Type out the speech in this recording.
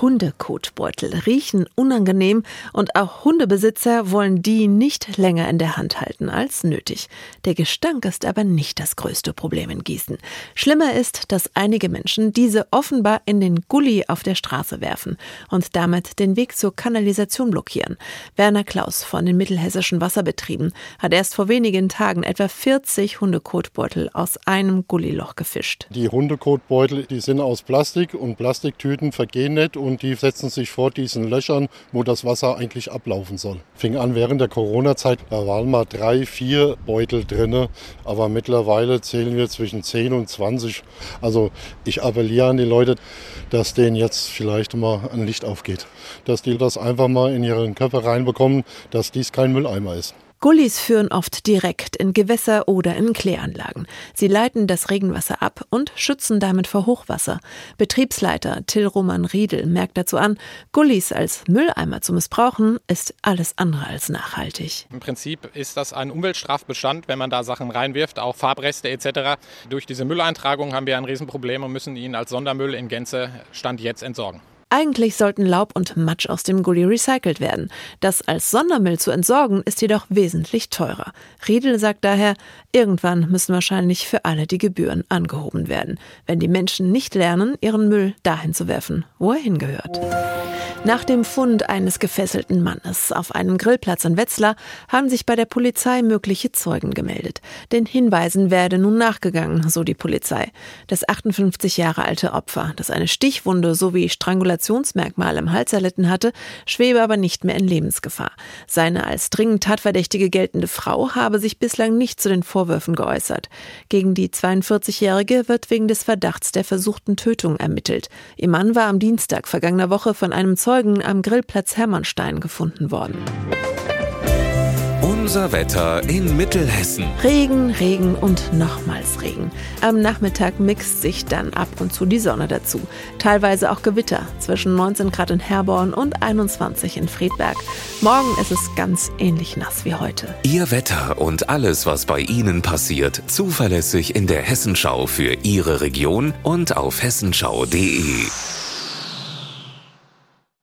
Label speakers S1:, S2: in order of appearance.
S1: Hundekotbeutel riechen unangenehm und auch Hundebesitzer wollen die nicht länger in der Hand halten als nötig. Der Gestank ist aber nicht das größte Problem in Gießen. Schlimmer ist, dass einige Menschen diese offenbar in den Gully auf der Straße werfen und damit den Weg zur Kanalisation blockieren. Werner Klaus von den mittelhessischen Wasserbetrieben hat erst vor wenigen Tagen etwa 40 Hundekotbeutel aus einem Gullyloch gefischt.
S2: Die Hundekotbeutel, die sind aus Plastik und Plastiktüten vergehen nicht und die setzen sich vor diesen Löchern, wo das Wasser eigentlich ablaufen soll. Fing an während der Corona-Zeit, da waren mal drei, vier Beutel drin, aber mittlerweile zählen wir zwischen 10 und 20. Also ich appelliere an die Leute, dass denen jetzt vielleicht mal ein Licht aufgeht, dass die das einfach mal in ihren Körper reinbekommen, dass dies kein Mülleimer ist.
S1: Gullis führen oft direkt in Gewässer oder in Kläranlagen. Sie leiten das Regenwasser ab und schützen damit vor Hochwasser. Betriebsleiter Till Roman Riedel merkt dazu an, Gullis als Mülleimer zu missbrauchen, ist alles andere als nachhaltig.
S3: Im Prinzip ist das ein Umweltstrafbestand, wenn man da Sachen reinwirft, auch Farbreste etc. Durch diese Mülleintragung haben wir ein Riesenproblem und müssen ihn als Sondermüll in Gänze Stand jetzt entsorgen.
S1: Eigentlich sollten Laub und Matsch aus dem Gully recycelt werden. Das als Sondermüll zu entsorgen, ist jedoch wesentlich teurer. Riedel sagt daher, irgendwann müssen wahrscheinlich für alle die Gebühren angehoben werden, wenn die Menschen nicht lernen, ihren Müll dahin zu werfen, wo er hingehört. Nach dem Fund eines gefesselten Mannes auf einem Grillplatz in Wetzlar haben sich bei der Polizei mögliche Zeugen gemeldet. Den Hinweisen werde nun nachgegangen, so die Polizei. Das 58 Jahre alte Opfer, das eine Stichwunde sowie Strangulationsmerkmal im Hals erlitten hatte, schwebe aber nicht mehr in Lebensgefahr. Seine als dringend Tatverdächtige geltende Frau habe sich bislang nicht zu den Vorwürfen geäußert. Gegen die 42-Jährige wird wegen des Verdachts der versuchten Tötung ermittelt. Ihr Mann war am Dienstag vergangener Woche von einem Zeugen am Grillplatz Hermannstein gefunden worden.
S4: Unser Wetter in Mittelhessen.
S1: Regen, Regen und nochmals Regen. Am Nachmittag mixt sich dann ab und zu die Sonne dazu. Teilweise auch Gewitter zwischen 19 Grad in Herborn und 21 in Friedberg. Morgen ist es ganz ähnlich nass wie heute.
S4: Ihr Wetter und alles, was bei Ihnen passiert, zuverlässig in der Hessenschau für Ihre Region und auf hessenschau.de.